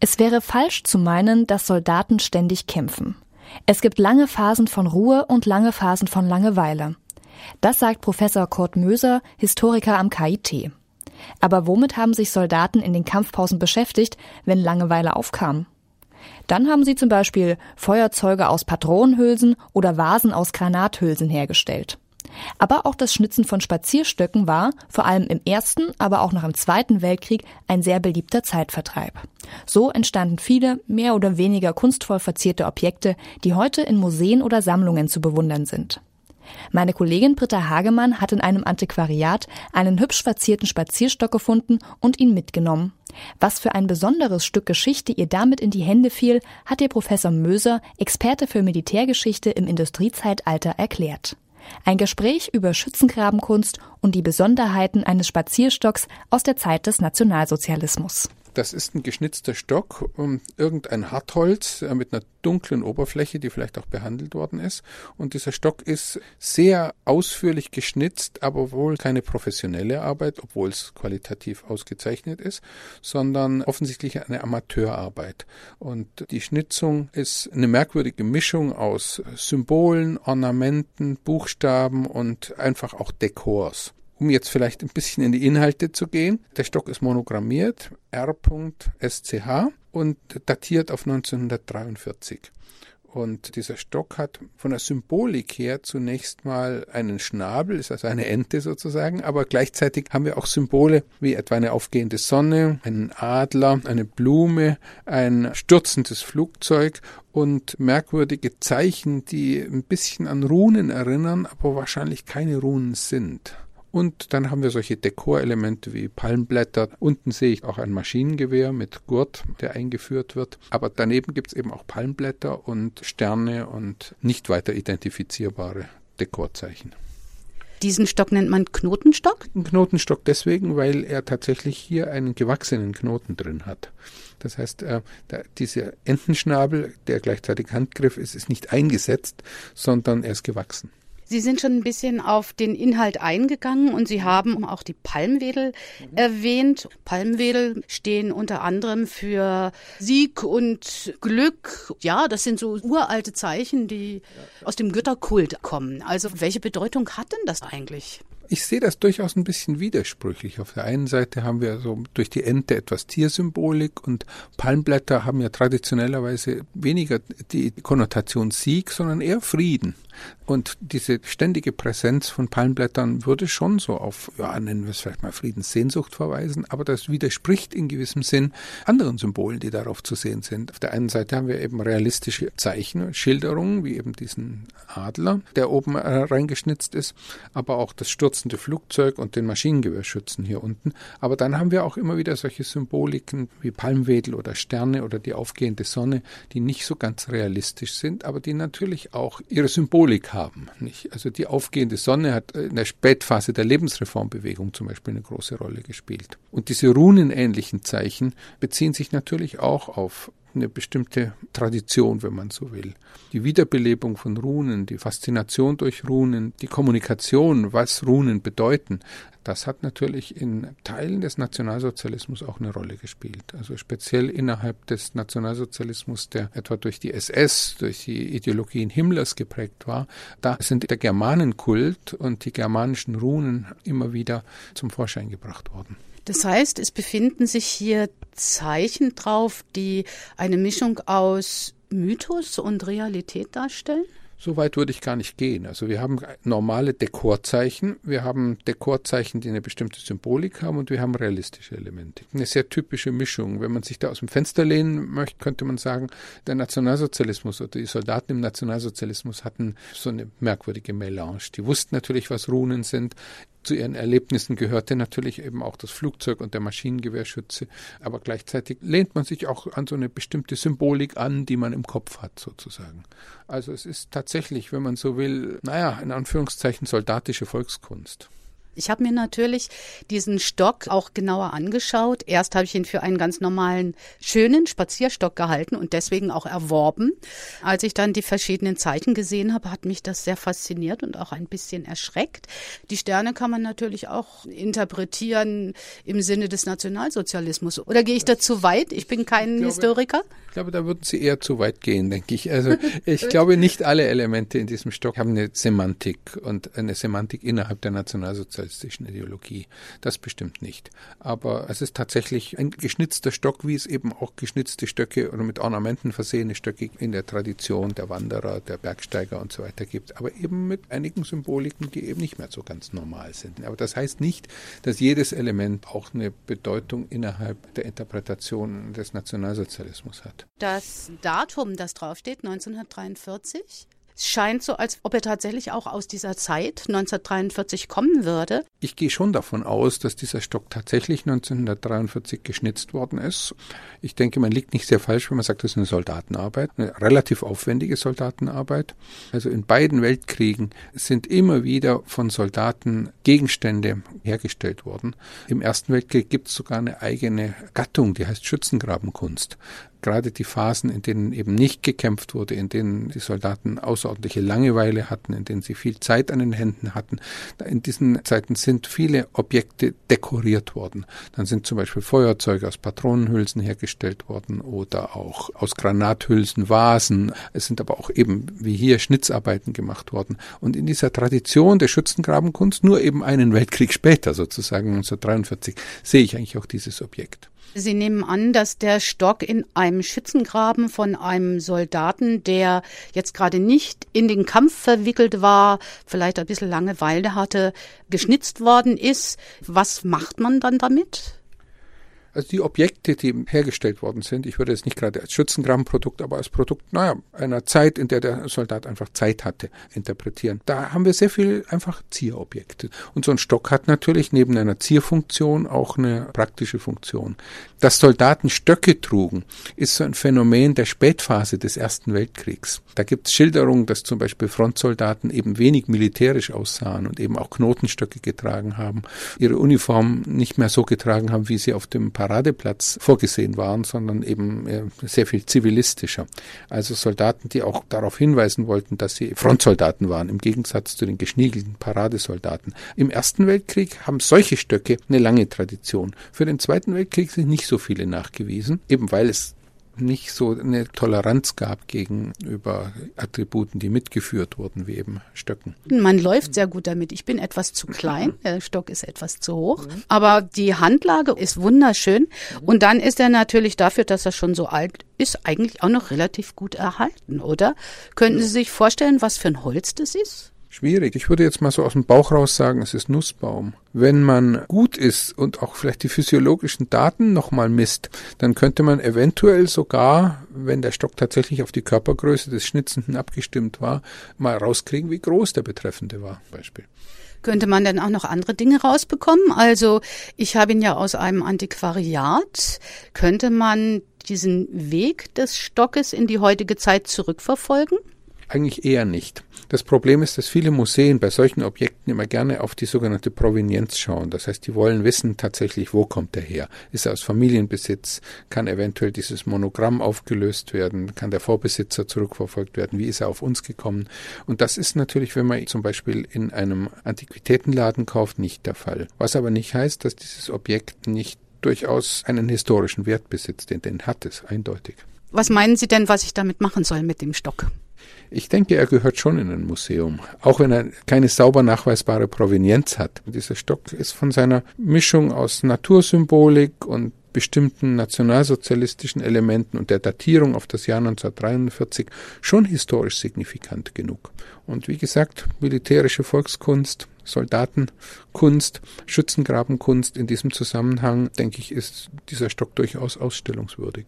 Es wäre falsch zu meinen, dass Soldaten ständig kämpfen. Es gibt lange Phasen von Ruhe und lange Phasen von Langeweile. Das sagt Professor Kurt Möser, Historiker am KIT. Aber womit haben sich Soldaten in den Kampfpausen beschäftigt, wenn Langeweile aufkam? Dann haben sie zum Beispiel Feuerzeuge aus Patronenhülsen oder Vasen aus Granathülsen hergestellt. Aber auch das Schnitzen von Spazierstöcken war, vor allem im Ersten, aber auch noch im Zweiten Weltkrieg, ein sehr beliebter Zeitvertreib. So entstanden viele, mehr oder weniger kunstvoll verzierte Objekte, die heute in Museen oder Sammlungen zu bewundern sind. Meine Kollegin Britta Hagemann hat in einem Antiquariat einen hübsch verzierten Spazierstock gefunden und ihn mitgenommen. Was für ein besonderes Stück Geschichte ihr damit in die Hände fiel, hat ihr Professor Möser, Experte für Militärgeschichte im Industriezeitalter, erklärt. Ein Gespräch über Schützengrabenkunst und die Besonderheiten eines Spazierstocks aus der Zeit des Nationalsozialismus. Das ist ein geschnitzter Stock, um irgendein Hartholz äh, mit einer dunklen Oberfläche, die vielleicht auch behandelt worden ist. Und dieser Stock ist sehr ausführlich geschnitzt, aber wohl keine professionelle Arbeit, obwohl es qualitativ ausgezeichnet ist, sondern offensichtlich eine Amateurarbeit. Und die Schnitzung ist eine merkwürdige Mischung aus Symbolen, Ornamenten, Buchstaben und einfach auch Dekors. Um jetzt vielleicht ein bisschen in die Inhalte zu gehen, der Stock ist monogrammiert, R.SCH und datiert auf 1943. Und dieser Stock hat von der Symbolik her zunächst mal einen Schnabel, ist also eine Ente sozusagen, aber gleichzeitig haben wir auch Symbole wie etwa eine aufgehende Sonne, einen Adler, eine Blume, ein stürzendes Flugzeug und merkwürdige Zeichen, die ein bisschen an Runen erinnern, aber wahrscheinlich keine Runen sind. Und dann haben wir solche Dekorelemente wie Palmblätter. Unten sehe ich auch ein Maschinengewehr mit Gurt, der eingeführt wird. Aber daneben gibt es eben auch Palmblätter und Sterne und nicht weiter identifizierbare Dekorzeichen. Diesen Stock nennt man Knotenstock? Ein Knotenstock deswegen, weil er tatsächlich hier einen gewachsenen Knoten drin hat. Das heißt, äh, der, dieser Entenschnabel, der gleichzeitig Handgriff ist, ist nicht eingesetzt, sondern er ist gewachsen. Sie sind schon ein bisschen auf den Inhalt eingegangen und Sie haben auch die Palmwedel mhm. erwähnt. Palmwedel stehen unter anderem für Sieg und Glück. Ja, das sind so uralte Zeichen, die aus dem Götterkult kommen. Also welche Bedeutung hat denn das eigentlich? Ich sehe das durchaus ein bisschen widersprüchlich. Auf der einen Seite haben wir so durch die Ente etwas Tiersymbolik und Palmblätter haben ja traditionellerweise weniger die Konnotation Sieg, sondern eher Frieden. Und diese ständige Präsenz von Palmblättern würde schon so auf, ja, nennen wir es vielleicht mal Friedenssehnsucht verweisen, aber das widerspricht in gewissem Sinn anderen Symbolen, die darauf zu sehen sind. Auf der einen Seite haben wir eben realistische Zeichen, Schilderungen, wie eben diesen Adler, der oben äh, reingeschnitzt ist, aber auch das stürzende Flugzeug und den Maschinengewehrschützen hier unten. Aber dann haben wir auch immer wieder solche Symboliken wie Palmwedel oder Sterne oder die aufgehende Sonne, die nicht so ganz realistisch sind, aber die natürlich auch ihre Symbolik haben. Nicht? Also die aufgehende Sonne hat in der Spätphase der Lebensreformbewegung zum Beispiel eine große Rolle gespielt. Und diese runenähnlichen Zeichen beziehen sich natürlich auch auf eine bestimmte Tradition, wenn man so will. Die Wiederbelebung von Runen, die Faszination durch Runen, die Kommunikation, was Runen bedeuten, das hat natürlich in Teilen des Nationalsozialismus auch eine Rolle gespielt. Also speziell innerhalb des Nationalsozialismus, der etwa durch die SS, durch die Ideologien Himmlers geprägt war, da sind der Germanenkult und die germanischen Runen immer wieder zum Vorschein gebracht worden. Das heißt, es befinden sich hier Zeichen drauf, die eine Mischung aus Mythos und Realität darstellen? So weit würde ich gar nicht gehen. Also wir haben normale Dekorzeichen, wir haben Dekorzeichen, die eine bestimmte Symbolik haben und wir haben realistische Elemente. Eine sehr typische Mischung. Wenn man sich da aus dem Fenster lehnen möchte, könnte man sagen, der Nationalsozialismus oder die Soldaten im Nationalsozialismus hatten so eine merkwürdige Melange. Die wussten natürlich, was Runen sind. Zu ihren Erlebnissen gehörte natürlich eben auch das Flugzeug und der Maschinengewehrschütze, aber gleichzeitig lehnt man sich auch an so eine bestimmte Symbolik an, die man im Kopf hat, sozusagen. Also es ist tatsächlich, wenn man so will, naja, in Anführungszeichen soldatische Volkskunst. Ich habe mir natürlich diesen Stock auch genauer angeschaut. Erst habe ich ihn für einen ganz normalen, schönen Spazierstock gehalten und deswegen auch erworben. Als ich dann die verschiedenen Zeichen gesehen habe, hat mich das sehr fasziniert und auch ein bisschen erschreckt. Die Sterne kann man natürlich auch interpretieren im Sinne des Nationalsozialismus. Oder gehe ich da zu weit? Ich bin kein ich glaube, Historiker. Ich glaube, da würden Sie eher zu weit gehen, denke ich. Also ich glaube, nicht alle Elemente in diesem Stock haben eine Semantik und eine Semantik innerhalb der Nationalsozialismus nationalsozialistischen Ideologie. Das bestimmt nicht. Aber es ist tatsächlich ein geschnitzter Stock, wie es eben auch geschnitzte Stöcke oder mit Ornamenten versehene Stöcke in der Tradition der Wanderer, der Bergsteiger und so weiter gibt. Aber eben mit einigen Symboliken, die eben nicht mehr so ganz normal sind. Aber das heißt nicht, dass jedes Element auch eine Bedeutung innerhalb der Interpretation des Nationalsozialismus hat. Das Datum, das draufsteht, 1943, es scheint so, als ob er tatsächlich auch aus dieser Zeit 1943 kommen würde. Ich gehe schon davon aus, dass dieser Stock tatsächlich 1943 geschnitzt worden ist. Ich denke, man liegt nicht sehr falsch, wenn man sagt, das ist eine Soldatenarbeit, eine relativ aufwendige Soldatenarbeit. Also in beiden Weltkriegen sind immer wieder von Soldaten Gegenstände hergestellt worden. Im Ersten Weltkrieg gibt es sogar eine eigene Gattung, die heißt Schützengrabenkunst gerade die Phasen, in denen eben nicht gekämpft wurde, in denen die Soldaten außerordentliche Langeweile hatten, in denen sie viel Zeit an den Händen hatten, in diesen Zeiten sind viele Objekte dekoriert worden. Dann sind zum Beispiel Feuerzeuge aus Patronenhülsen hergestellt worden oder auch aus Granathülsen Vasen. Es sind aber auch eben wie hier Schnitzarbeiten gemacht worden. Und in dieser Tradition der Schützengrabenkunst, nur eben einen Weltkrieg später sozusagen 1943, sehe ich eigentlich auch dieses Objekt. Sie nehmen an, dass der Stock in einem Schützengraben von einem Soldaten, der jetzt gerade nicht in den Kampf verwickelt war, vielleicht ein bisschen Langeweile hatte, geschnitzt worden ist. Was macht man dann damit? Also die Objekte, die hergestellt worden sind, ich würde es nicht gerade als Schützengrabenprodukt, aber als Produkt, naja, einer Zeit, in der der Soldat einfach Zeit hatte, interpretieren. Da haben wir sehr viel einfach Zierobjekte. Und so ein Stock hat natürlich neben einer Zierfunktion auch eine praktische Funktion. Dass Soldaten Stöcke trugen, ist so ein Phänomen der Spätphase des Ersten Weltkriegs. Da gibt es Schilderungen, dass zum Beispiel Frontsoldaten eben wenig militärisch aussahen und eben auch Knotenstöcke getragen haben, ihre Uniform nicht mehr so getragen haben, wie sie auf dem Paradeplatz vorgesehen waren, sondern eben sehr viel zivilistischer. Also Soldaten, die auch darauf hinweisen wollten, dass sie Frontsoldaten waren, im Gegensatz zu den geschniegelten Paradesoldaten. Im Ersten Weltkrieg haben solche Stöcke eine lange Tradition. Für den Zweiten Weltkrieg sind nicht so viele nachgewiesen, eben weil es nicht so eine Toleranz gab gegenüber Attributen, die mitgeführt wurden, wie eben Stöcken. Man läuft sehr gut damit. Ich bin etwas zu klein, der Stock ist etwas zu hoch, aber die Handlage ist wunderschön und dann ist er natürlich dafür, dass er schon so alt ist, eigentlich auch noch relativ gut erhalten, oder? Könnten Sie sich vorstellen, was für ein Holz das ist? Schwierig. Ich würde jetzt mal so aus dem Bauch raus sagen, es ist Nussbaum. Wenn man gut ist und auch vielleicht die physiologischen Daten nochmal misst, dann könnte man eventuell sogar, wenn der Stock tatsächlich auf die Körpergröße des Schnitzenden abgestimmt war, mal rauskriegen, wie groß der Betreffende war, Beispiel. Könnte man denn auch noch andere Dinge rausbekommen? Also ich habe ihn ja aus einem Antiquariat. Könnte man diesen Weg des Stockes in die heutige Zeit zurückverfolgen? Eigentlich eher nicht. Das Problem ist, dass viele Museen bei solchen Objekten immer gerne auf die sogenannte Provenienz schauen. Das heißt, die wollen wissen tatsächlich, wo kommt er her? Ist er aus Familienbesitz? Kann eventuell dieses Monogramm aufgelöst werden? Kann der Vorbesitzer zurückverfolgt werden? Wie ist er auf uns gekommen? Und das ist natürlich, wenn man zum Beispiel in einem Antiquitätenladen kauft, nicht der Fall. Was aber nicht heißt, dass dieses Objekt nicht durchaus einen historischen Wert besitzt, denn den hat es eindeutig. Was meinen Sie denn, was ich damit machen soll mit dem Stock? Ich denke, er gehört schon in ein Museum, auch wenn er keine sauber nachweisbare Provenienz hat. Dieser Stock ist von seiner Mischung aus Natursymbolik und bestimmten nationalsozialistischen Elementen und der Datierung auf das Jahr 1943 schon historisch signifikant genug. Und wie gesagt, militärische Volkskunst, Soldatenkunst, Schützengrabenkunst in diesem Zusammenhang, denke ich, ist dieser Stock durchaus ausstellungswürdig.